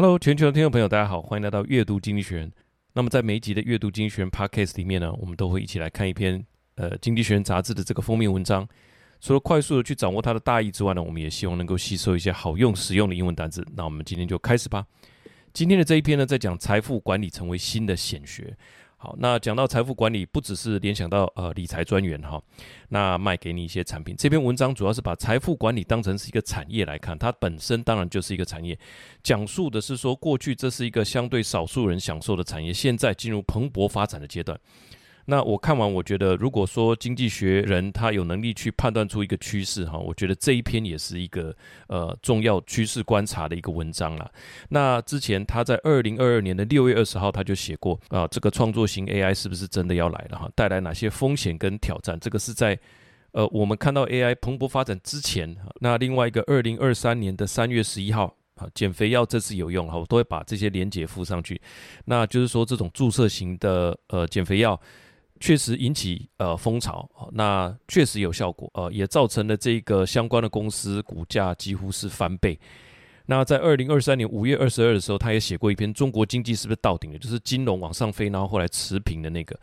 Hello，全球的听众朋友，大家好，欢迎来到阅读经济学。那么在每一集的阅读经济学 Podcast 里面呢，我们都会一起来看一篇呃经济学人杂志的这个封面文章。除了快速的去掌握它的大意之外呢，我们也希望能够吸收一些好用实用的英文单词。那我们今天就开始吧。今天的这一篇呢，在讲财富管理成为新的显学。好，那讲到财富管理，不只是联想到呃理财专员哈，那卖给你一些产品。这篇文章主要是把财富管理当成是一个产业来看，它本身当然就是一个产业，讲述的是说过去这是一个相对少数人享受的产业，现在进入蓬勃发展的阶段。那我看完，我觉得如果说经济学人他有能力去判断出一个趋势哈，我觉得这一篇也是一个呃重要趋势观察的一个文章啦。那之前他在二零二二年的六月二十号他就写过啊，这个创作型 AI 是不是真的要来了哈？带来哪些风险跟挑战？这个是在呃我们看到 AI 蓬勃发展之前。那另外一个二零二三年的三月十一号啊，减肥药这次有用哈，我都会把这些连接附上去。那就是说这种注射型的呃减肥药。确实引起呃风潮，那确实有效果，呃，也造成了这个相关的公司股价几乎是翻倍。那在二零二三年五月二十二的时候，他也写过一篇《中国经济是不是到顶了》，就是金融往上飞，然后后来持平的那个，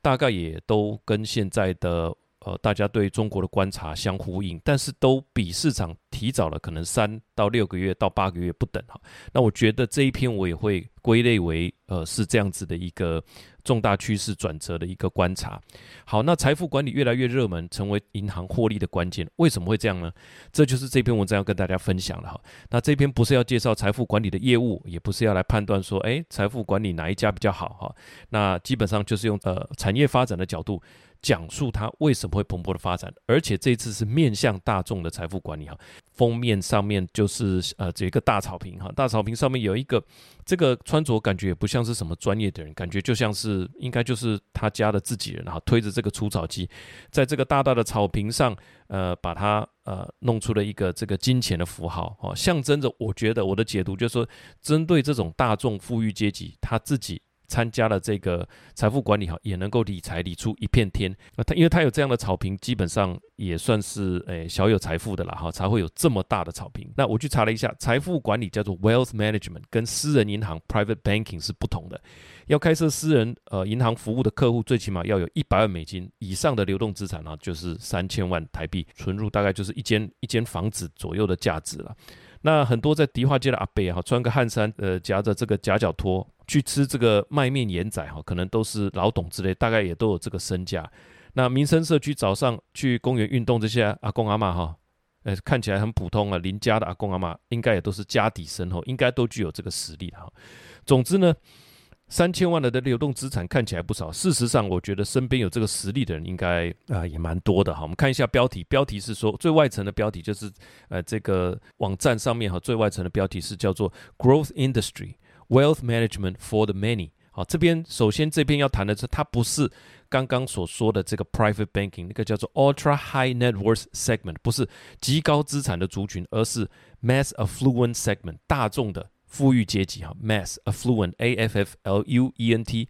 大概也都跟现在的。呃，大家对中国的观察相呼应，但是都比市场提早了可能三到六个月到八个月不等哈。那我觉得这一篇我也会归类为呃是这样子的一个重大趋势转折的一个观察。好，那财富管理越来越热门，成为银行获利的关键，为什么会这样呢？这就是这篇文章要跟大家分享的哈。那这篇不是要介绍财富管理的业务，也不是要来判断说，哎，财富管理哪一家比较好哈。那基本上就是用呃产业发展的角度。讲述它为什么会蓬勃的发展，而且这次是面向大众的财富管理哈。封面上面就是呃这个大草坪哈，大草坪上面有一个这个穿着感觉也不像是什么专业的人，感觉就像是应该就是他家的自己人哈，推着这个除草机，在这个大大的草坪上，呃，把它呃弄出了一个这个金钱的符号哦，象征着我觉得我的解读就是说，针对这种大众富裕阶级他自己。参加了这个财富管理哈，也能够理财理出一片天。那他因为他有这样的草坪，基本上也算是诶小有财富的了哈，才会有这么大的草坪。那我去查了一下，财富管理叫做 wealth management，跟私人银行 private banking 是不同的。要开设私人呃银行服务的客户，最起码要有一百万美金以上的流动资产啊，就是三千万台币，存入大概就是一间一间房子左右的价值了。那很多在迪化街的阿伯哈，穿个汗衫，呃，夹着这个夹脚拖去吃这个麦面盐仔哈，可能都是老董之类，大概也都有这个身价。那民生社区早上去公园运动这些阿公阿嬷哈，呃，看起来很普通啊，邻家的阿公阿嬷应该也都是家底深厚，应该都具有这个实力哈。总之呢。三千万的的流动资产看起来不少，事实上，我觉得身边有这个实力的人应该啊、也蛮多的哈。我们看一下标题，标题是说最外层的标题就是呃这个网站上面哈最外层的标题是叫做 Growth Industry Wealth Management for the Many。好，这边首先这边要谈的是它不是刚刚所说的这个 Private Banking 那个叫做 Ultra High Net Worth Segment，不是极高资产的族群，而是 Mass Affluent Segment 大众的。富裕阶级哈，mass affluent a f f l u e n t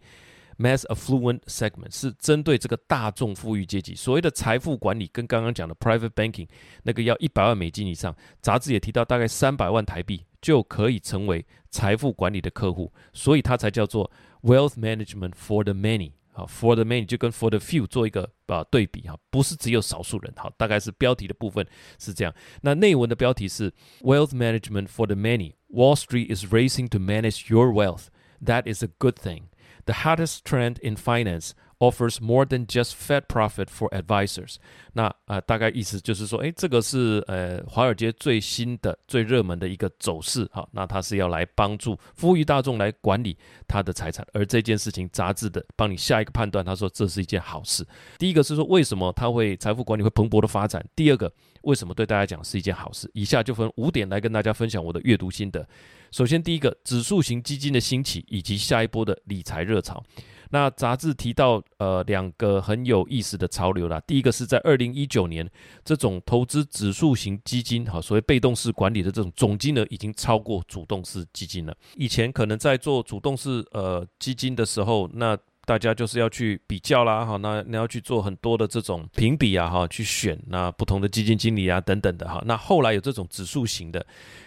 mass affluent segment 是针对这个大众富裕阶级。所谓的财富管理跟刚刚讲的 private banking 那个要一百万美金以上，杂志也提到大概三百万台币就可以成为财富管理的客户，所以它才叫做 wealth management for the many。好，for the many 就跟 for the few 做一个啊对比哈，不是只有少数人。好，大概是标题的部分是这样。那内文的标题是 wealth management for the many。Wall Street is racing to manage your wealth. That is a good thing. The hottest trend in finance. Offers more than just fat profit for advisors。那啊、呃，大概意思就是说，诶，这个是呃华尔街最新的、最热门的一个走势。好，那它是要来帮助富裕大众来管理他的财产。而这件事情，杂志的帮你下一个判断，他说这是一件好事。第一个是说，为什么他会财富管理会蓬勃的发展？第二个，为什么对大家讲是一件好事？以下就分五点来跟大家分享我的阅读心得。首先，第一个，指数型基金的兴起以及下一波的理财热潮。那杂志提到，呃，两个很有意思的潮流啦。第一个是在二零一九年，这种投资指数型基金，哈，所谓被动式管理的这种总金额已经超过主动式基金了。以前可能在做主动式呃基金的时候，那大家就是要去比较啦，哈，那你要去做很多的这种评比啊，哈，去选那不同的基金经理啊等等的哈。那后来有这种指数型的，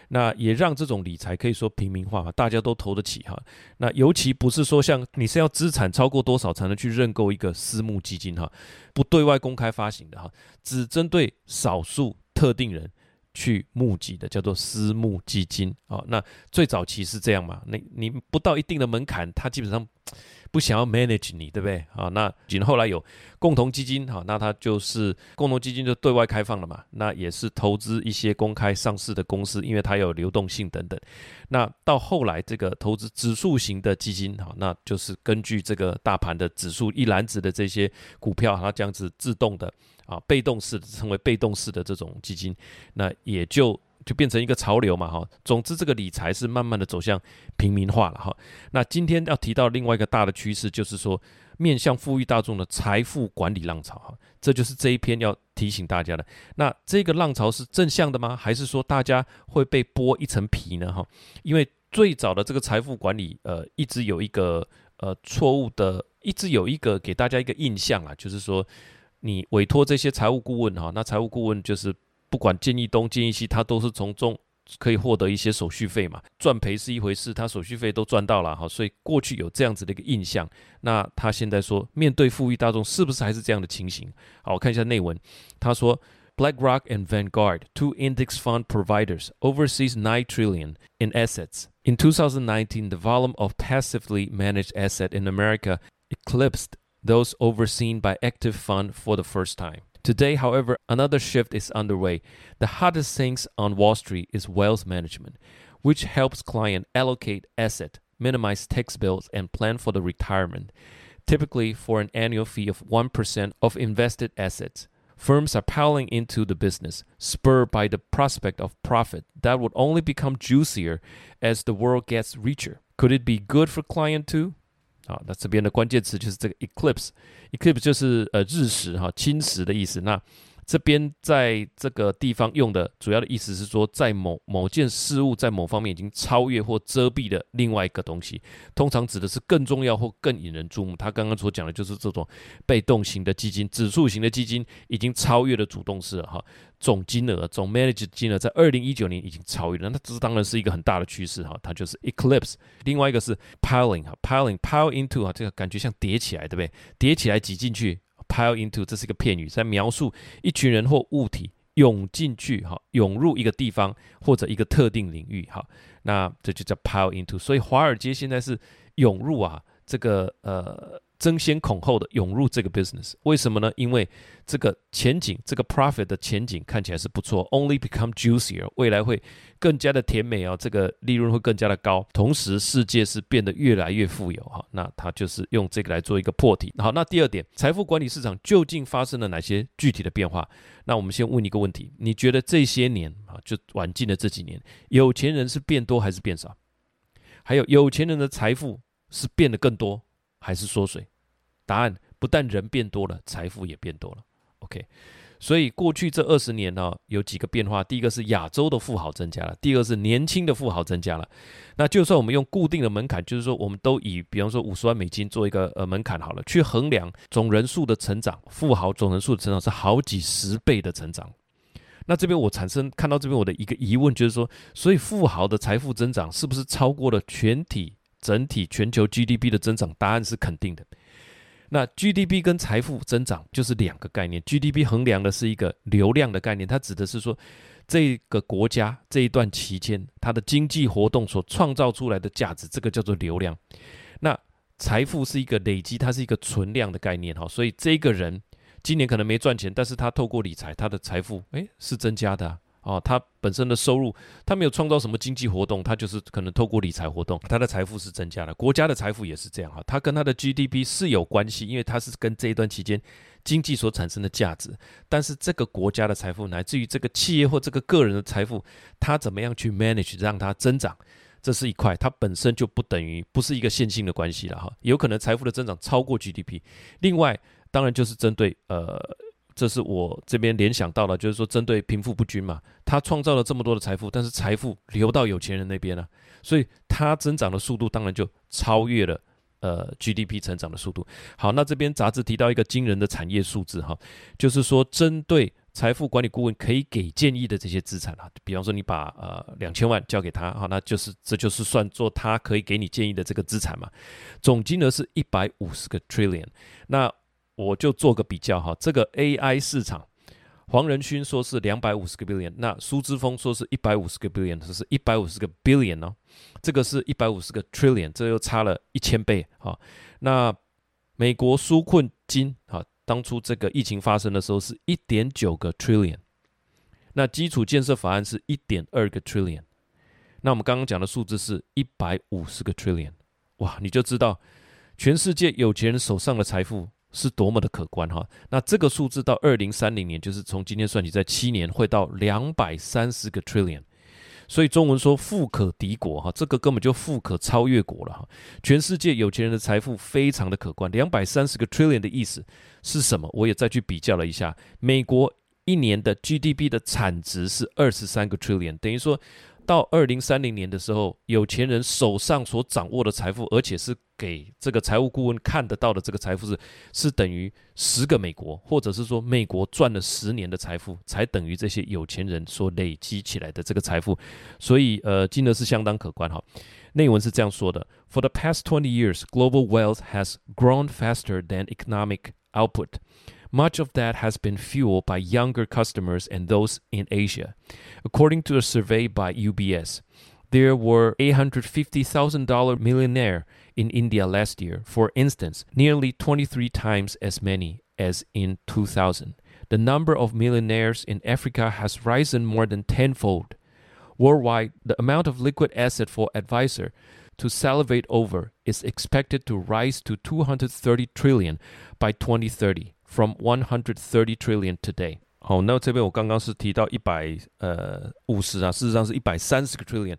那也让这种理财可以说平民化，大家都投得起哈。那尤其不是说像你是要资产超过多少才能去认购一个私募基金哈，不对外公开发行的哈，只针对少数特定人。去募集的叫做私募基金啊，那最早期是这样嘛？那你不到一定的门槛，他基本上不想要 manage 你，对不对？啊，那仅后来有共同基金，哈，那它就是共同基金就对外开放了嘛，那也是投资一些公开上市的公司，因为它有流动性等等。那到后来这个投资指数型的基金，哈，那就是根据这个大盘的指数一篮子的这些股票，它这样子自动的。啊，被动式的称为被动式的这种基金，那也就就变成一个潮流嘛，哈。总之，这个理财是慢慢的走向平民化了，哈。那今天要提到另外一个大的趋势，就是说面向富裕大众的财富管理浪潮，哈。这就是这一篇要提醒大家的。那这个浪潮是正向的吗？还是说大家会被剥一层皮呢？哈，因为最早的这个财富管理，呃，一直有一个呃错误的，一直有一个给大家一个印象啊，就是说。你委托这些财务顾问哈，那财务顾问就是不管建议东建议西，他都是从中可以获得一些手续费嘛，赚赔是一回事，他手续费都赚到了哈，所以过去有这样子的一个印象。那他现在说，面对富裕大众，是不是还是这样的情形？好，我看一下内文，他说，BlackRock and Vanguard, two index fund providers, oversees nine trillion in assets. In 2019, the volume of passively managed assets in America eclipsed those overseen by active fund for the first time. Today, however, another shift is underway. The hottest things on Wall Street is wealth management, which helps clients allocate asset, minimize tax bills, and plan for the retirement, typically for an annual fee of 1% of invested assets. Firms are piling into the business, spurred by the prospect of profit that would only become juicier as the world gets richer. Could it be good for client too? 啊，那这边的关键词就是这个 eclipse，eclipse 就是呃日食哈，侵蚀的意思。那这边在这个地方用的主要的意思是说，在某某件事物在某方面已经超越或遮蔽了另外一个东西，通常指的是更重要或更引人注目。他刚刚所讲的就是这种被动型的基金、指数型的基金已经超越了主动式了哈。总金额、总 manage 金额在二零一九年已经超越了，那这当然是一个很大的趋势哈。它就是 eclipse。另外一个是 piling 哈，piling，pile into 啊，这个感觉像叠起来，对不对？叠起来挤进去。Pile into，这是一个片语，在描述一群人或物体涌进去，哈，涌入一个地方或者一个特定领域，哈，那这就叫 pile into。所以华尔街现在是涌入啊，这个呃。争先恐后的涌入这个 business，为什么呢？因为这个前景，这个 profit 的前景看起来是不错，only become juicier，未来会更加的甜美啊，这个利润会更加的高，同时世界是变得越来越富有哈。那他就是用这个来做一个破题。好，那第二点，财富管理市场究竟发生了哪些具体的变化？那我们先问一个问题：你觉得这些年啊，就晚近的这几年，有钱人是变多还是变少？还有有钱人的财富是变得更多还是缩水？答案不但人变多了，财富也变多了。OK，所以过去这二十年呢，有几个变化。第一个是亚洲的富豪增加了，第二个是年轻的富豪增加了。那就算我们用固定的门槛，就是说我们都以比方说五十万美金做一个呃门槛好了，去衡量总人数的成长，富豪总人数的成长是好几十倍的成长。那这边我产生看到这边我的一个疑问就是说，所以富豪的财富增长是不是超过了全体整体全球 GDP 的增长？答案是肯定的。那 GDP 跟财富增长就是两个概念。GDP 衡量的是一个流量的概念，它指的是说这个国家这一段期间它的经济活动所创造出来的价值，这个叫做流量。那财富是一个累积，它是一个存量的概念哈。所以这个人今年可能没赚钱，但是他透过理财，他的财富诶是增加的啊。哦，他本身的收入，他没有创造什么经济活动，他就是可能透过理财活动，他的财富是增加的。国家的财富也是这样哈，他跟他的 GDP 是有关系，因为他是跟这一段期间经济所产生的价值。但是这个国家的财富，乃至于这个企业或这个个人的财富，他怎么样去 manage 让它增长，这是一块，它本身就不等于不是一个线性的关系了哈。有可能财富的增长超过 GDP。另外，当然就是针对呃。这是我这边联想到了，就是说针对贫富不均嘛，他创造了这么多的财富，但是财富流到有钱人那边了，所以他增长的速度当然就超越了呃 GDP 成长的速度。好，那这边杂志提到一个惊人的产业数字哈，就是说针对财富管理顾问可以给建议的这些资产啊，比方说你把呃两千万交给他，好，那就是这就是算作他可以给你建议的这个资产嘛，总金额是一百五十个 trillion。那我就做个比较哈，这个 AI 市场。黄仁勋说是两百五十个 billion，那苏之峰说是一百五十个 billion，这是一百五十个 billion 哦，这个是一百五十个 trillion，这又差了一千倍哈。那美国纾困金哈，当初这个疫情发生的时候是一点九个 trillion，那基础建设法案是一点二个 trillion，那我们刚刚讲的数字是一百五十个 trillion，哇，你就知道全世界有钱人手上的财富。是多么的可观哈！那这个数字到二零三零年，就是从今天算起，在七年会到两百三十个 trillion，所以中文说富可敌国哈，这个根本就富可超越国了哈！全世界有钱人的财富非常的可观，两百三十个 trillion 的意思是什么？我也再去比较了一下，美国一年的 GDP 的产值是二十三个 trillion，等于说。到二零三零年的时候，有钱人手上所掌握的财富，而且是给这个财务顾问看得到的这个财富是，是等于十个美国，或者是说美国赚了十年的财富，才等于这些有钱人所累积起来的这个财富。所以，呃，金额是相当可观哈。内文是这样说的：For the past twenty years, global wealth has grown faster than economic output. Much of that has been fueled by younger customers and those in Asia. According to a survey by UBS, there were 850,000 dollar millionaire in India last year, for instance, nearly 23 times as many as in 2000. The number of millionaires in Africa has risen more than tenfold. Worldwide, the amount of liquid asset for advisor to salivate over is expected to rise to 230 trillion by 2030. From one hundred thirty trillion today。好，那这边我刚刚是提到一百呃五十啊，事实上是一百三十个 trillion，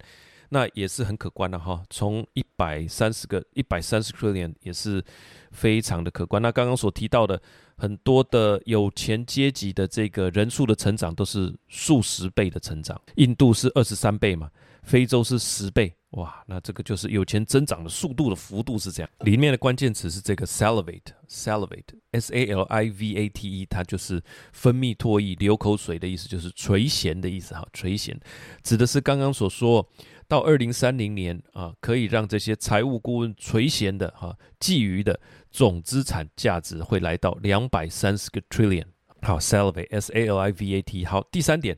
那也是很可观的哈。从一百三十个一百三十 trillion 也是非常的可观。那刚刚所提到的很多的有钱阶级的这个人数的成长都是数十倍的成长，印度是二十三倍嘛，非洲是十倍。哇，那这个就是有钱增长的速度的幅度是这样。里面的关键词是这个 salivate，salivate，s a l i v a t e，它就是分泌唾液、流口水的意思，就是垂涎的意思哈。垂涎指的是刚刚所说到二零三零年啊，可以让这些财务顾问垂涎的哈，觊觎的总资产价值会来到两百三十个 trillion。好，salivate，s a l i v a t。好，第三点，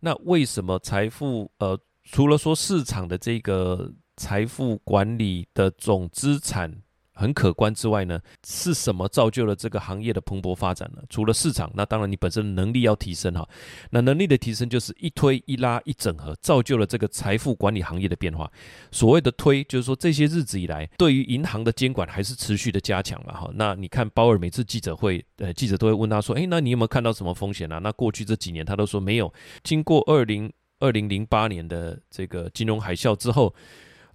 那为什么财富呃？除了说市场的这个财富管理的总资产很可观之外呢，是什么造就了这个行业的蓬勃发展呢？除了市场，那当然你本身能力要提升哈。那能力的提升就是一推一拉一整合，造就了这个财富管理行业的变化。所谓的推，就是说这些日子以来，对于银行的监管还是持续的加强了哈。那你看鲍尔每次记者会，呃，记者都会问他说：“诶，那你有没有看到什么风险啊？”那过去这几年他都说没有。经过二零。二零零八年的这个金融海啸之后，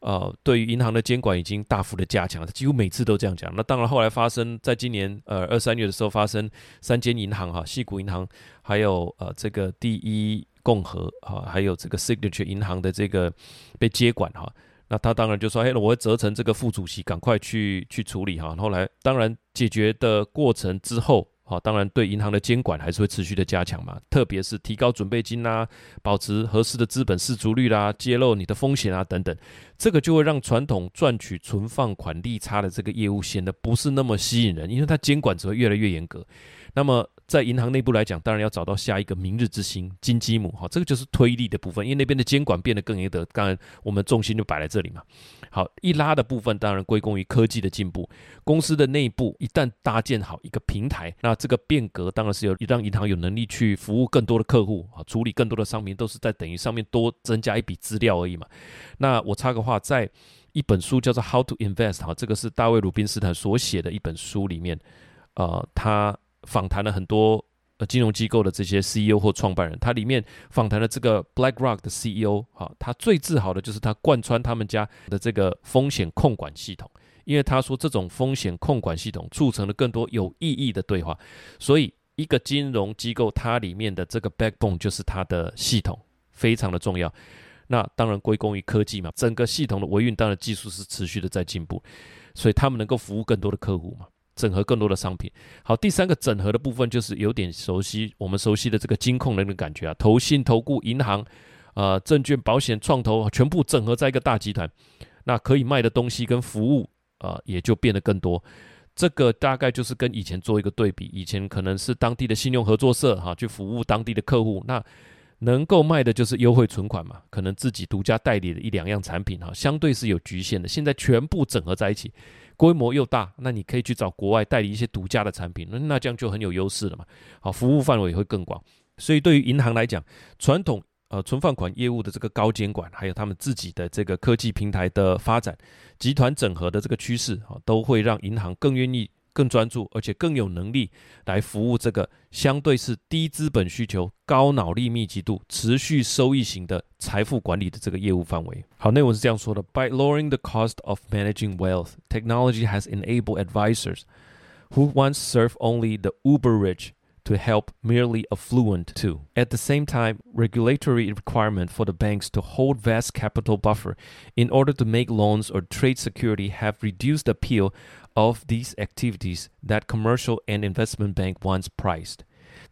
呃，对于银行的监管已经大幅的加强，几乎每次都这样讲。那当然，后来发生在今年呃二三月的时候，发生三间银行哈，西谷银行，还有呃这个第一共和哈，还有这个 Signature 银行的这个被接管哈。那他当然就说，嘿，我会责成这个副主席赶快去去处理哈。后来当然解决的过程之后。好，当然对银行的监管还是会持续的加强嘛，特别是提高准备金啦、保持合适的资本适足率啦、揭露你的风险啊等等，这个就会让传统赚取存放款利差的这个业务显得不是那么吸引人，因为它监管只会越来越严格。那么在银行内部来讲，当然要找到下一个明日之星金鸡母哈，这个就是推力的部分，因为那边的监管变得更严格，当然我们重心就摆在这里嘛。好，一拉的部分当然归功于科技的进步，公司的内部一旦搭建好一个平台，那这个变革当然是有让银行有能力去服务更多的客户啊，处理更多的商品，都是在等于上面多增加一笔资料而已嘛。那我插个话，在一本书叫做《How to Invest》哈，这个是大卫鲁宾斯坦所写的一本书里面，呃，他。访谈了很多呃金融机构的这些 CEO 或创办人，他里面访谈了这个 BlackRock 的 CEO，哈，他最自豪的就是他贯穿他们家的这个风险控管系统，因为他说这种风险控管系统促成了更多有意义的对话，所以一个金融机构它里面的这个 backbone 就是它的系统非常的重要，那当然归功于科技嘛，整个系统的维运当然技术是持续的在进步。所以他们能够服务更多的客户嘛，整合更多的商品。好，第三个整合的部分就是有点熟悉我们熟悉的这个金控人的感觉啊，投信、投顾、银行、呃，证券、保险、创投全部整合在一个大集团，那可以卖的东西跟服务啊、也就变得更多。这个大概就是跟以前做一个对比，以前可能是当地的信用合作社哈，去服务当地的客户，那能够卖的就是优惠存款嘛，可能自己独家代理的一两样产品哈，相对是有局限的。现在全部整合在一起，规模又大，那你可以去找国外代理一些独家的产品，那那这样就很有优势了嘛。好，服务范围也会更广。所以对于银行来讲，传统呃存放款业务的这个高监管，还有他们自己的这个科技平台的发展。集团整合的这个趋势啊，都会让银行更愿意、更专注，而且更有能力来服务这个相对是低资本需求、高脑力密集度、持续收益型的财富管理的这个业务范围。好，内文是这样说的：By lowering the cost of managing wealth, technology has enabled advisors who once served only the uber rich. To help merely affluent too. At the same time, regulatory requirement for the banks to hold vast capital buffer in order to make loans or trade security have reduced the appeal of these activities that commercial and investment bank once prized.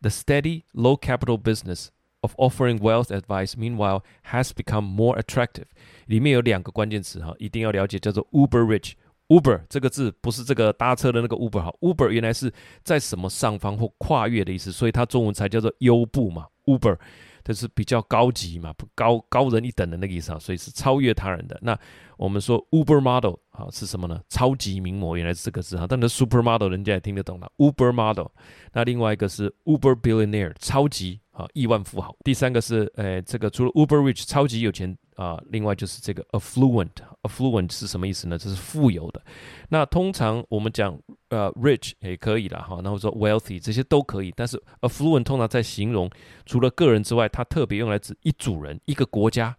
The steady, low capital business of offering wealth advice, meanwhile, has become more attractive. 里面有两个关键词哈，一定要了解，叫做 uber rich。 Uber 这个字不是这个搭车的那个 Uber 哈，Uber 原来是在什么上方或跨越的意思，所以它中文才叫做优步嘛，Uber，这是比较高级嘛，高高人一等的那个意思啊，所以是超越他人的。那我们说 Uber model 啊是什么呢？超级名模原来是这个字哈，但是 Super model 人家也听得懂了，Uber model。那另外一个是 Uber billionaire 超级啊亿万富豪。第三个是诶这个除了 Uber rich 超级有钱。啊，另外就是这个 affluent，affluent 是什么意思呢？这是富有的。那通常我们讲呃 rich 也可以啦，哈，然后说 wealthy 这些都可以。但是 affluent 通常在形容除了个人之外，它特别用来指一组人、一个国家、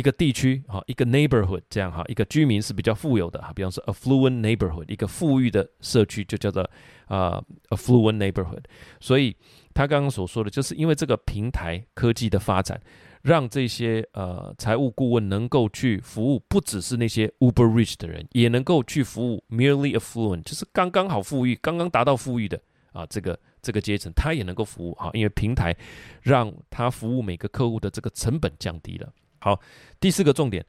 一个地区，哈，一个 neighborhood 这样哈，一个居民是比较富有的哈。比方说 affluent neighborhood，一个富裕的社区就叫做啊 affluent neighborhood。所以他刚刚所说的就是因为这个平台科技的发展。让这些呃财务顾问能够去服务，不只是那些 uber rich 的人，也能够去服务 merely affluent，就是刚刚好富裕、刚刚达到富裕的啊这个这个阶层，他也能够服务哈，因为平台让他服务每个客户的这个成本降低了。好，第四个重点，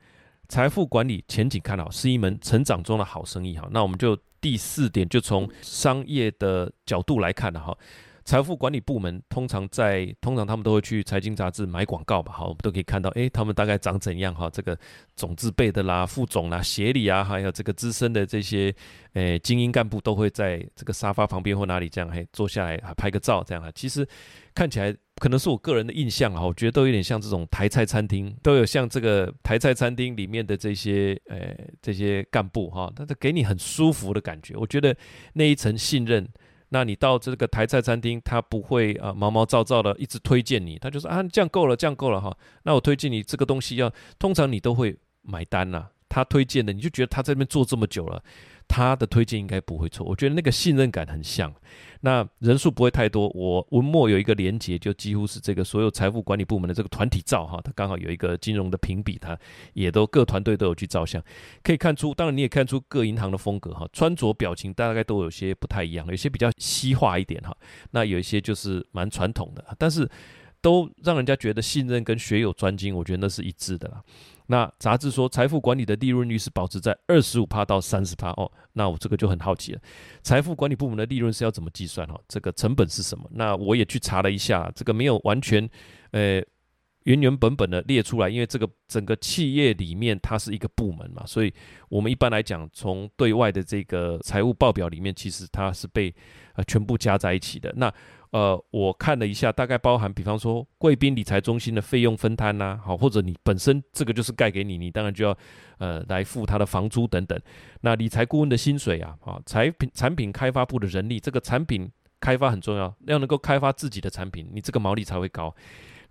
财富管理前景看好，是一门成长中的好生意哈。那我们就第四点，就从商业的角度来看了哈。财富管理部门通常在，通常他们都会去财经杂志买广告吧，好，我们都可以看到，诶，他们大概长怎样哈？这个总字辈的啦，副总啦，协理啊，还有这个资深的这些，诶，精英干部都会在这个沙发旁边或哪里这样，嘿，坐下来啊拍个照这样啊。其实看起来可能是我个人的印象啊，我觉得都有点像这种台菜餐厅，都有像这个台菜餐厅里面的这些，诶，这些干部哈，他就给你很舒服的感觉。我觉得那一层信任。那你到这个台菜餐厅，他不会啊毛毛躁躁的一直推荐你，他就说啊这样够了，这样够了哈。那我推荐你这个东西要，通常你都会买单呐、他推荐的，你就觉得他在那边做这么久了。他的推荐应该不会错，我觉得那个信任感很像。那人数不会太多，我文末有一个连接，就几乎是这个所有财富管理部门的这个团体照哈，他刚好有一个金融的评比，他也都各团队都有去照相，可以看出，当然你也看出各银行的风格哈，穿着表情大概都有些不太一样，有些比较西化一点哈，那有一些就是蛮传统的，但是都让人家觉得信任跟学有专精，我觉得那是一致的啦。那杂志说，财富管理的利润率是保持在二十五趴到三十趴哦。那我这个就很好奇了，财富管理部门的利润是要怎么计算哈？这个成本是什么？那我也去查了一下，这个没有完全呃原原本本的列出来，因为这个整个企业里面它是一个部门嘛，所以我们一般来讲，从对外的这个财务报表里面，其实它是被呃全部加在一起的。那呃，我看了一下，大概包含，比方说贵宾理财中心的费用分摊呐，好，或者你本身这个就是盖给你，你当然就要呃来付他的房租等等。那理财顾问的薪水啊，好，产品产品开发部的人力，这个产品开发很重要，要能够开发自己的产品，你这个毛利才会高。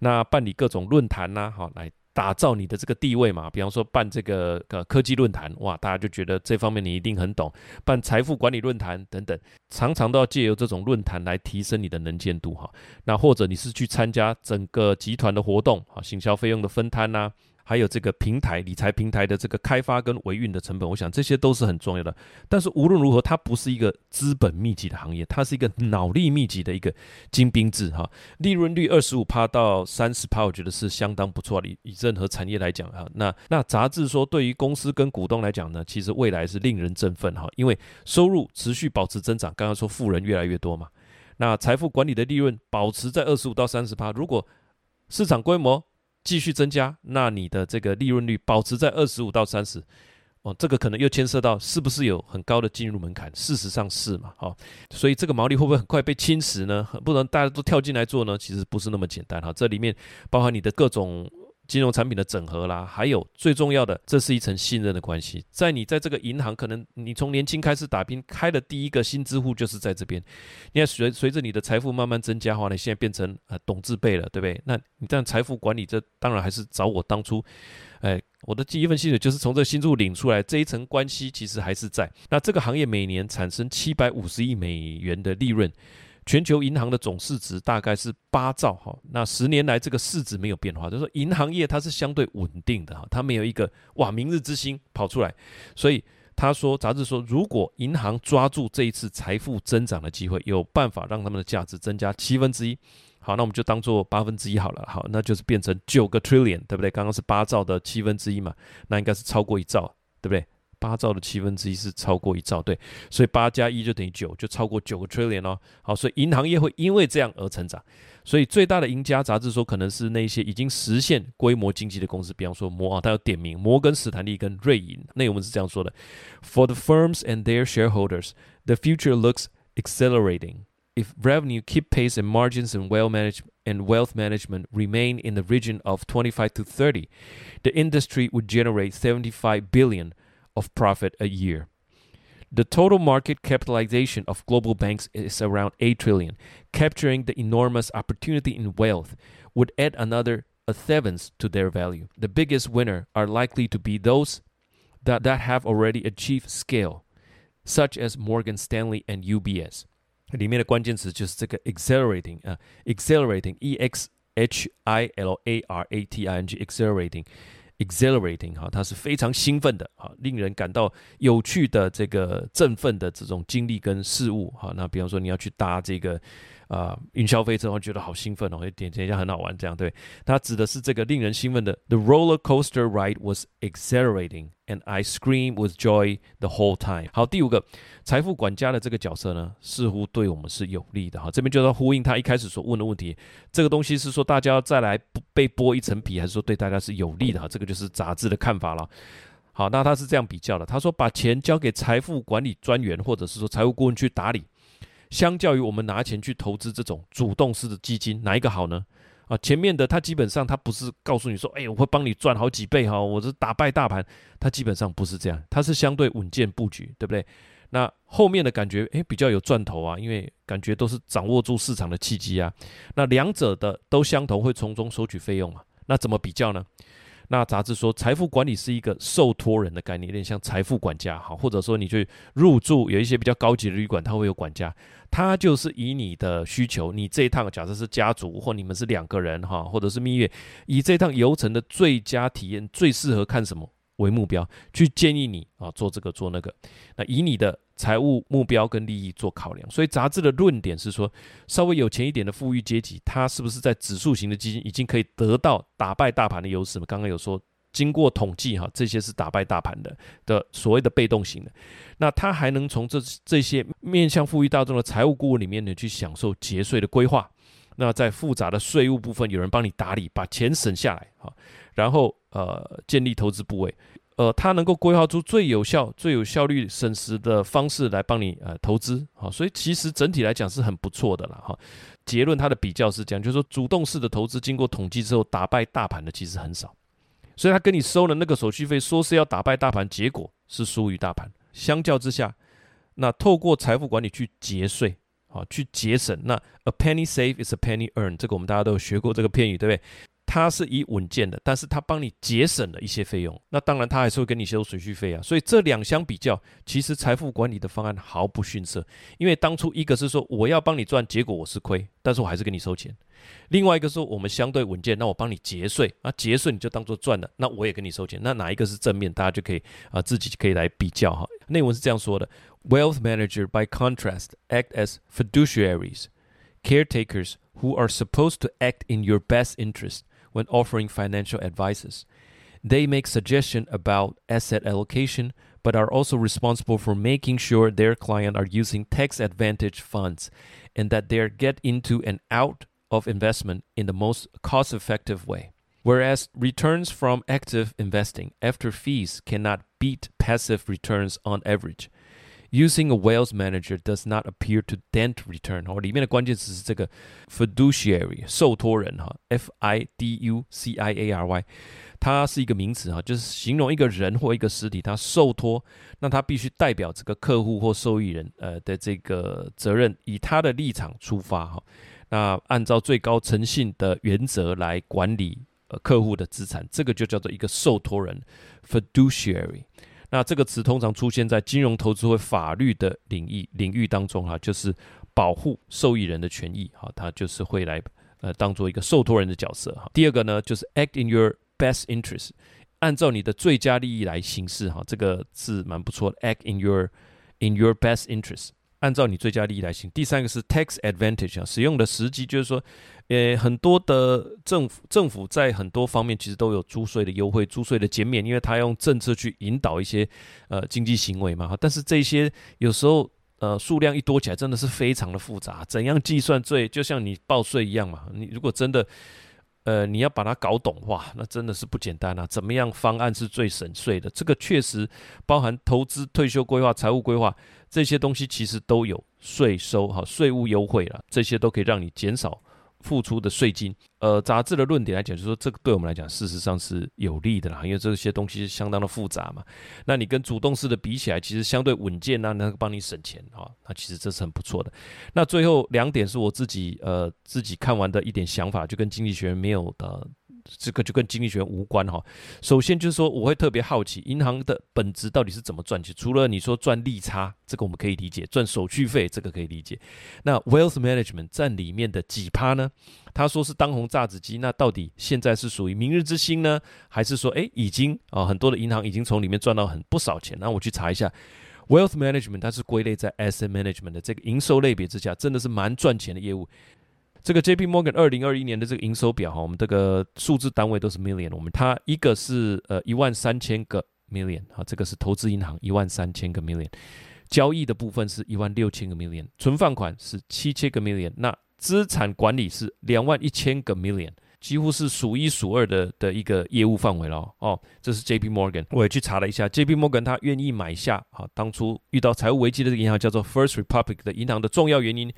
那办理各种论坛呐，好来。打造你的这个地位嘛，比方说办这个呃科技论坛，哇，大家就觉得这方面你一定很懂。办财富管理论坛等等，常常都要借由这种论坛来提升你的能见度哈。那或者你是去参加整个集团的活动啊，行销费用的分摊呐，还有这个平台理财平台的这个开发跟维运的成本，我想这些都是很重要的。但是无论如何，它不是一个资本密集的行业，它是一个脑力密集的一个精兵制哈。利润率二十五趴到三十趴，我觉得是相当不错的。以任何产业来讲啊，那那杂志说，对于公司跟股东来讲呢，其实未来是令人振奋哈，因为收入持续保持增长。刚刚说富人越来越多嘛，那财富管理的利润保持在二十五到三十趴，如果市场规模继续增加，那你的这个利润率保持在二十五到三十，哦，这个可能又牵涉到是不是有很高的进入门槛？事实上是嘛，哦，所以这个毛利会不会很快被侵蚀呢？不能大家都跳进来做呢？其实不是那么简单哈，这里面包含你的各种。金融产品的整合啦，还有最重要的，这是一层信任的关系。在你在这个银行，可能你从年轻开始打拼，开的第一个新支户就是在这边。你看随随着你的财富慢慢增加的话，呢现在变成呃董字辈了，对不对？那你这样财富管理，这当然还是找我当初，哎，我的第一份薪水就是从这个新支户领出来，这一层关系其实还是在。那这个行业每年产生七百五十亿美元的利润。全球银行的总市值大概是八兆哈，那十年来这个市值没有变化，就是说银行业它是相对稳定的哈，它没有一个哇明日之星跑出来，所以他说杂志说，如果银行抓住这一次财富增长的机会，有办法让他们的价值增加七分之一，好，那我们就当做八分之一好了，好，那就是变成九个 trillion，对不对？刚刚是八兆的七分之一嘛，那应该是超过一兆，对不对？八兆的七分之一是超过一兆，对，所以八加一就等于九，就超过九个 trillion 哦。好，所以银行业会因为这样而成长。所以最大的赢家，杂志说可能是那些已经实现规模经济的公司，比方说摩啊，它有点名摩根士丹利跟瑞银。内容是这样说的：For the firms and their shareholders, the future looks exhilarating. If revenue keep pace and margins and wealth management and wealth management remain in the region of 25 to 30, the industry would generate 75 billion. of profit a year. The total market capitalization of global banks is around 8 trillion. Capturing the enormous opportunity in wealth would add another a seventh to their value. The biggest winner are likely to be those that, that have already achieved scale, such as Morgan Stanley and UBS. 里面的关键词就是这个 exhilarating 啊、uh,，exhilarating，e x h i l a r a t i n g，exhilarating。 Exhilarating 哈，它是非常兴奋的哈，令人感到有趣的这个振奋的这种经历跟事物哈。那比方说你要去搭这个。啊，云霄飞车，我觉得好兴奋哦，点点一下很好玩，这样对。它指的是这个令人兴奋的。The roller coaster ride was exhilarating, and I screamed with joy the whole time。好，第五个，财富管家的这个角色呢，似乎对我们是有利的哈。这边就要呼应他一开始所问的问题，这个东西是说大家再来被剥一层皮，还是说对大家是有利的哈？这个就是杂志的看法了。好，那他是这样比较的，他说把钱交给财富管理专员，或者是说财务顾问去打理。相较于我们拿钱去投资这种主动式的基金，哪一个好呢？啊，前面的它基本上它不是告诉你说，哎，我会帮你赚好几倍哈，我是打败大盘，它基本上不是这样，它是相对稳健布局，对不对？那后面的感觉，哎，比较有赚头啊，因为感觉都是掌握住市场的契机啊。那两者的都相同，会从中收取费用嘛？那怎么比较呢？那杂志说，财富管理是一个受托人的概念，有点像财富管家，好，或者说你去入住有一些比较高级的旅馆，它会有管家，他就是以你的需求，你这一趟假设是家族或你们是两个人哈，或者是蜜月，以这趟游程的最佳体验，最适合看什么为目标，去建议你啊做这个做那个，那以你的。财务目标跟利益做考量，所以杂志的论点是说，稍微有钱一点的富裕阶级，他是不是在指数型的基金已经可以得到打败大盘的优势？刚刚有说，经过统计哈，这些是打败大盘的的所谓的被动型的，那他还能从这这些面向富裕大众的财务顾问里面呢，去享受节税的规划。那在复杂的税务部分，有人帮你打理，把钱省下来哈，然后呃，建立投资部位。呃，他能够规划出最有效、最有效率省时的方式来帮你呃投资，好，所以其实整体来讲是很不错的了哈。结论，他的比较是这样，就是说主动式的投资经过统计之后打败大盘的其实很少，所以他跟你收了那个手续费，说是要打败大盘，结果是输于大盘。相较之下，那透过财富管理去节税，啊，去节省，那 a penny save is a penny earn，这个我们大家都有学过这个片语，对不对？它是以稳健的，但是它帮你节省了一些费用，那当然它还是会给你收手续费啊。所以这两相比较，其实财富管理的方案毫不逊色。因为当初一个是说我要帮你赚，结果我是亏，但是我还是给你收钱；另外一个说我们相对稳健，那我帮你节税，那节税你就当做赚了，那我也给你收钱。那哪一个是正面？大家就可以啊自己可以来比较哈。内文是这样说的：Wealth manager by contrast act as fiduciaries, caretakers who are supposed to act in your best interest. When offering financial advices, they make suggestions about asset allocation, but are also responsible for making sure their client are using tax advantage funds and that they get into and out of investment in the most cost effective way. Whereas returns from active investing after fees cannot beat passive returns on average. Using a wealth manager does not appear to dent return。哦，里面的关键词是这个 fiduciary 受托人哈，f i d u c i a r y，它是一个名词哈，就是形容一个人或一个实体，它受托，那它必须代表这个客户或受益人呃的这个责任，以他的立场出发哈， 那按照最高诚信的原则来管理呃客户的资产，这个就叫做一个受托人 fiduciary。那这个词通常出现在金融投资或法律的领域领域当中哈，就是保护受益人的权益哈，他就是会来呃当做一个受托人的角色哈。第二个呢，就是 act in your best interest，按照你的最佳利益来行事哈，这个字蛮不错的，act in your in your best interest。按照你最佳利益来行。第三个是 tax advantage 啊，使用的时机就是说，呃，很多的政府政府在很多方面其实都有租税的优惠、租税的减免，因为他用政策去引导一些呃经济行为嘛。但是这些有时候呃数量一多起来，真的是非常的复杂。怎样计算最就像你报税一样嘛？你如果真的呃你要把它搞懂哇，那真的是不简单啊。怎么样方案是最省税的？这个确实包含投资、退休规划、财务规划。这些东西其实都有税收哈，税务优惠了，这些都可以让你减少付出的税金。呃，杂志的论点来讲，就是说这个对我们来讲，事实上是有利的啦，因为这些东西是相当的复杂嘛。那你跟主动式的比起来，其实相对稳健啊，能帮你省钱啊，那其实这是很不错的。那最后两点是我自己呃自己看完的一点想法，就跟经济学没有的。这个就跟经济学无关哈。首先就是说，我会特别好奇，银行的本质到底是怎么赚钱？除了你说赚利差，这个我们可以理解；赚手续费，这个可以理解。那 wealth management 占里面的几趴呢？他说是当红炸子鸡，那到底现在是属于明日之星呢，还是说，哎，已经啊很多的银行已经从里面赚到很不少钱？那我去查一下，wealth management 它是归类在 asset management 的这个营收类别之下，真的是蛮赚钱的业务。这个 J.P. Morgan 二零二一年的这个营收表哈，我们这个数字单位都是 million，我们它一个是呃一万三千个 million 哈，这个是投资银行一万三千个 million，交易的部分是一万六千个 million，存放款是七千个 million，那资产管理是两万一千个 million，几乎是数一数二的的一个业务范围了哦。这是 J.P. Morgan，我也去查了一下，J.P. Morgan 他愿意买下哈，当初遇到财务危机的这个银行叫做 First Republic 的银行的重要原因。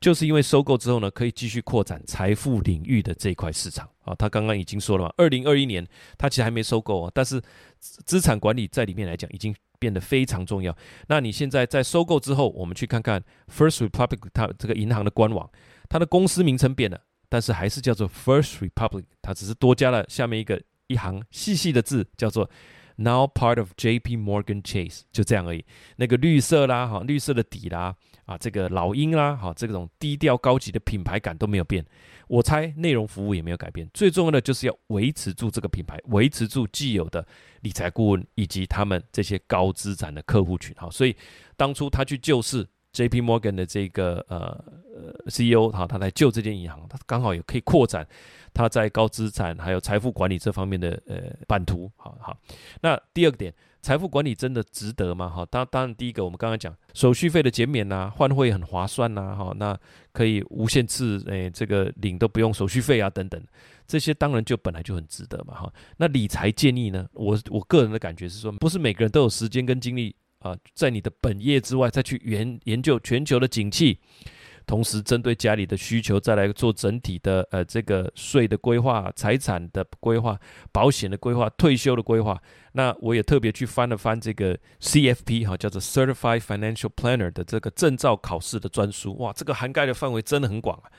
就是因为收购之后呢，可以继续扩展财富领域的这块市场啊。他刚刚已经说了嘛，二零二一年他其实还没收购啊，但是资产管理在里面来讲已经变得非常重要。那你现在在收购之后，我们去看看 First Republic 它这个银行的官网，它的公司名称变了，但是还是叫做 First Republic，它只是多加了下面一个一行细细的字，叫做。Now part of J.P. Morgan Chase，就这样而已。那个绿色啦，哈，绿色的底啦，啊，这个老鹰啦，哈，这种低调高级的品牌感都没有变。我猜内容服务也没有改变。最重要的就是要维持住这个品牌，维持住既有的理财顾问以及他们这些高资产的客户群。哈，所以当初他去救市。J.P. Morgan 的这个呃呃 CEO 哈，他来救这间银行，他刚好也可以扩展他在高资产还有财富管理这方面的呃版图。好好，那第二个点，财富管理真的值得吗？哈，当当然第一个我们刚刚讲手续费的减免呐，换汇很划算呐，哈，那可以无限次诶这个领都不用手续费啊等等，这些当然就本来就很值得嘛哈。那理财建议呢，我我个人的感觉是说，不是每个人都有时间跟精力。啊，在你的本业之外，再去研研究全球的景气，同时针对家里的需求，再来做整体的呃这个税的规划、财产的规划、保险的规划、退休的规划。那我也特别去翻了翻这个 CFP 哈，叫做 Certified Financial Planner 的这个证照考试的专书，哇，这个涵盖的范围真的很广啊，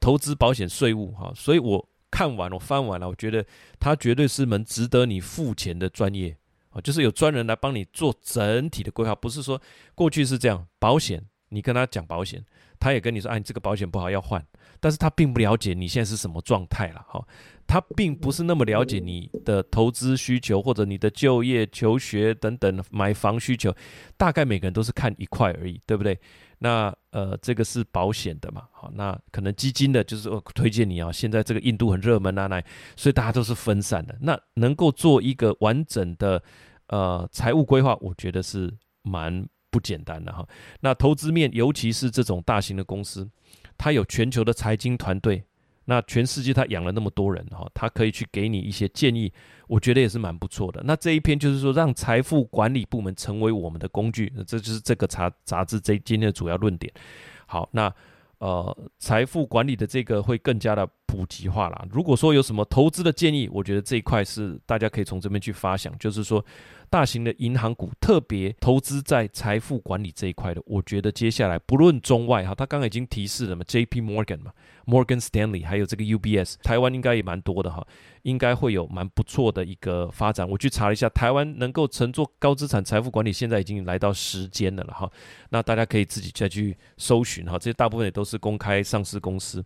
投资、保险、税务哈，所以我。看完，我翻完了，我觉得它绝对是门值得你付钱的专业啊，就是有专人来帮你做整体的规划，不是说过去是这样，保险你跟他讲保险，他也跟你说，哎，你这个保险不好要换，但是他并不了解你现在是什么状态了，哈。他并不是那么了解你的投资需求，或者你的就业、求学等等买房需求，大概每个人都是看一块而已，对不对？那呃，这个是保险的嘛，好，那可能基金的，就是我推荐你啊，现在这个印度很热门啊，那所以大家都是分散的。那能够做一个完整的呃财务规划，我觉得是蛮不简单的哈。那投资面，尤其是这种大型的公司，它有全球的财经团队。那全世界他养了那么多人哈，他可以去给你一些建议，我觉得也是蛮不错的。那这一篇就是说，让财富管理部门成为我们的工具，这就是这个杂杂志这今天的主要论点。好，那呃，财富管理的这个会更加的普及化了。如果说有什么投资的建议，我觉得这一块是大家可以从这边去发想，就是说。大型的银行股特别投资在财富管理这一块的，我觉得接下来不论中外哈，他刚刚已经提示了嘛，J.P. Morgan 嘛，Morgan Stanley，还有这个 U.B.S，台湾应该也蛮多的哈，应该会有蛮不错的一个发展。我去查了一下，台湾能够乘坐高资产财富管理，现在已经来到时间的了哈。那大家可以自己再去搜寻哈，这些大部分也都是公开上市公司，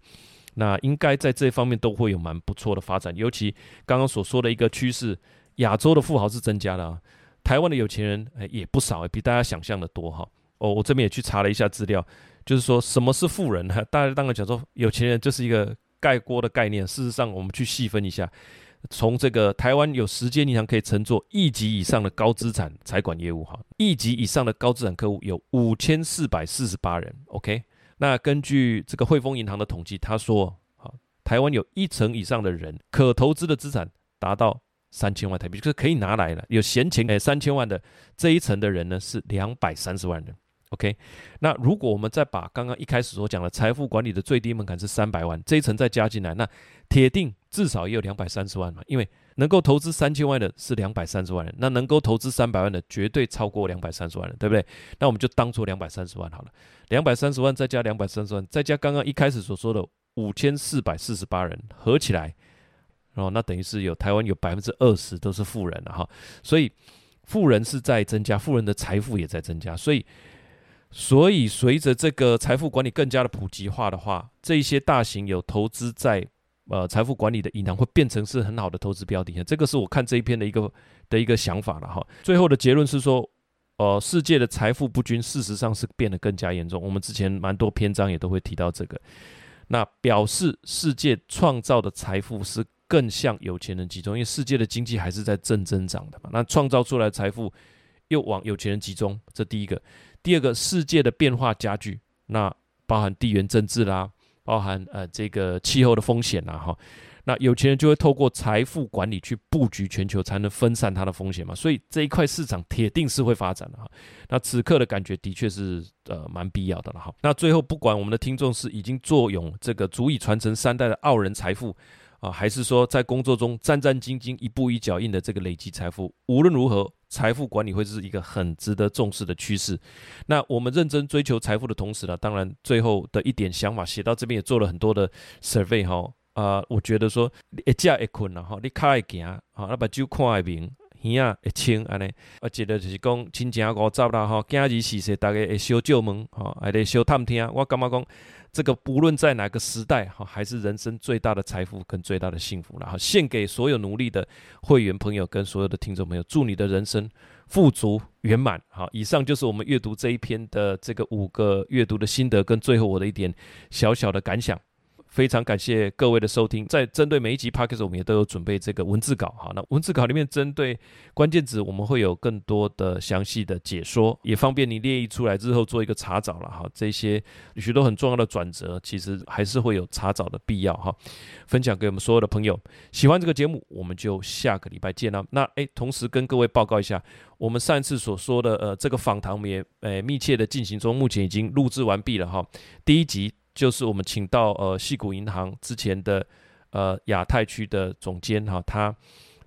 那应该在这方面都会有蛮不错的发展。尤其刚刚所说的一个趋势。亚洲的富豪是增加的啊，台湾的有钱人诶也不少，比大家想象的多哈。哦，我这边也去查了一下资料，就是说什么是富人呢？大家当然讲说有钱人就是一个盖锅的概念。事实上，我们去细分一下，从这个台湾有十间银行可以乘坐亿级以上的高资产财管业务哈，亿级以上的高资产客户有五千四百四十八人。OK，那根据这个汇丰银行的统计，他说，好，台湾有一成以上的人可投资的资产达到。三千万台币就是可以拿来了，有闲钱诶，三千万的这一层的人呢是两百三十万人。OK，那如果我们再把刚刚一开始所讲的财富管理的最低门槛是三百万这一层再加进来，那铁定至少也有两百三十万嘛。因为能够投资三千万的是两百三十万人，那能够投资三百万的绝对超过两百三十万人，对不对？那我们就当做两百三十万好了，两百三十万再加两百三十万，再加刚刚一开始所说的五千四百四十八人，合起来。哦，那等于是有台湾有百分之二十都是富人了哈，所以富人是在增加，富人的财富也在增加，所以所以随着这个财富管理更加的普及化的话，这一些大型有投资在呃财富管理的银行会变成是很好的投资标的，这个是我看这一篇的一个的一个想法了哈。最后的结论是说，呃，世界的财富不均事实上是变得更加严重，我们之前蛮多篇章也都会提到这个，那表示世界创造的财富是。更向有钱人集中，因为世界的经济还是在正增长的嘛。那创造出来的财富又往有钱人集中，这第一个。第二个，世界的变化加剧，那包含地缘政治啦，包含呃这个气候的风险啦，哈。那有钱人就会透过财富管理去布局全球，才能分散它的风险嘛。所以这一块市场铁定是会发展的哈。那此刻的感觉的确是呃蛮必要的了哈。那最后，不管我们的听众是已经坐拥这个足以传承三代的傲人财富。啊，还是说在工作中战战兢兢、一步一脚印的这个累积财富，无论如何，财富管理会是一个很值得重视的趋势。那我们认真追求财富的同时呢，当然最后的一点想法写到这边也做了很多的 survey 哈。啊，我觉得说一架一困了哈，你卡会行，好，那把酒看会明，耳啊会清安尼。我觉得就是讲亲情五十啦哈，今日是说大家会小酒门哈，还得小探听。我感觉讲。这个不论在哪个时代哈，还是人生最大的财富跟最大的幸福了哈，献给所有努力的会员朋友跟所有的听众朋友，祝你的人生富足圆满。好，以上就是我们阅读这一篇的这个五个阅读的心得跟最后我的一点小小的感想。非常感谢各位的收听，在针对每一集 Podcast 我们也都有准备这个文字稿。好，那文字稿里面针对关键字，我们会有更多的详细的解说，也方便你列印出来之后做一个查找了哈。这些许多很重要的转折，其实还是会有查找的必要哈。分享给我们所有的朋友，喜欢这个节目，我们就下个礼拜见了。那诶，同时跟各位报告一下，我们上一次所说的呃这个访谈，我们也诶密切的进行中，目前已经录制完毕了哈。第一集。就是我们请到呃矽谷银行之前的呃亚太区的总监哈，他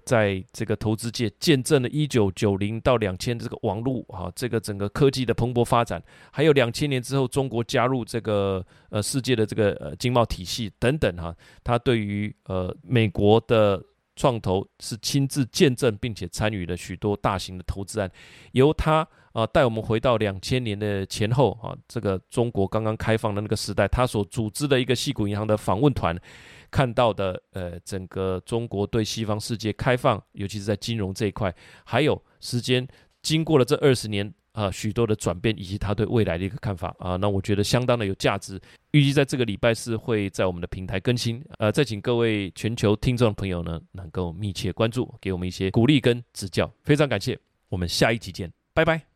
在这个投资界见证了一九九零到两千这个网络啊，这个整个科技的蓬勃发展，还有两千年之后中国加入这个呃世界的这个呃经贸体系等等哈，他对于呃美国的创投是亲自见证并且参与了许多大型的投资案，由他啊带我们回到两千年的前后啊，这个中国刚刚开放的那个时代，他所组织的一个矽谷银行的访问团。看到的，呃，整个中国对西方世界开放，尤其是在金融这一块，还有时间经过了这二十年啊，许多的转变，以及他对未来的一个看法啊，那我觉得相当的有价值。预计在这个礼拜四会在我们的平台更新，呃，再请各位全球听众朋友呢，能够密切关注，给我们一些鼓励跟指教，非常感谢。我们下一集见，拜拜。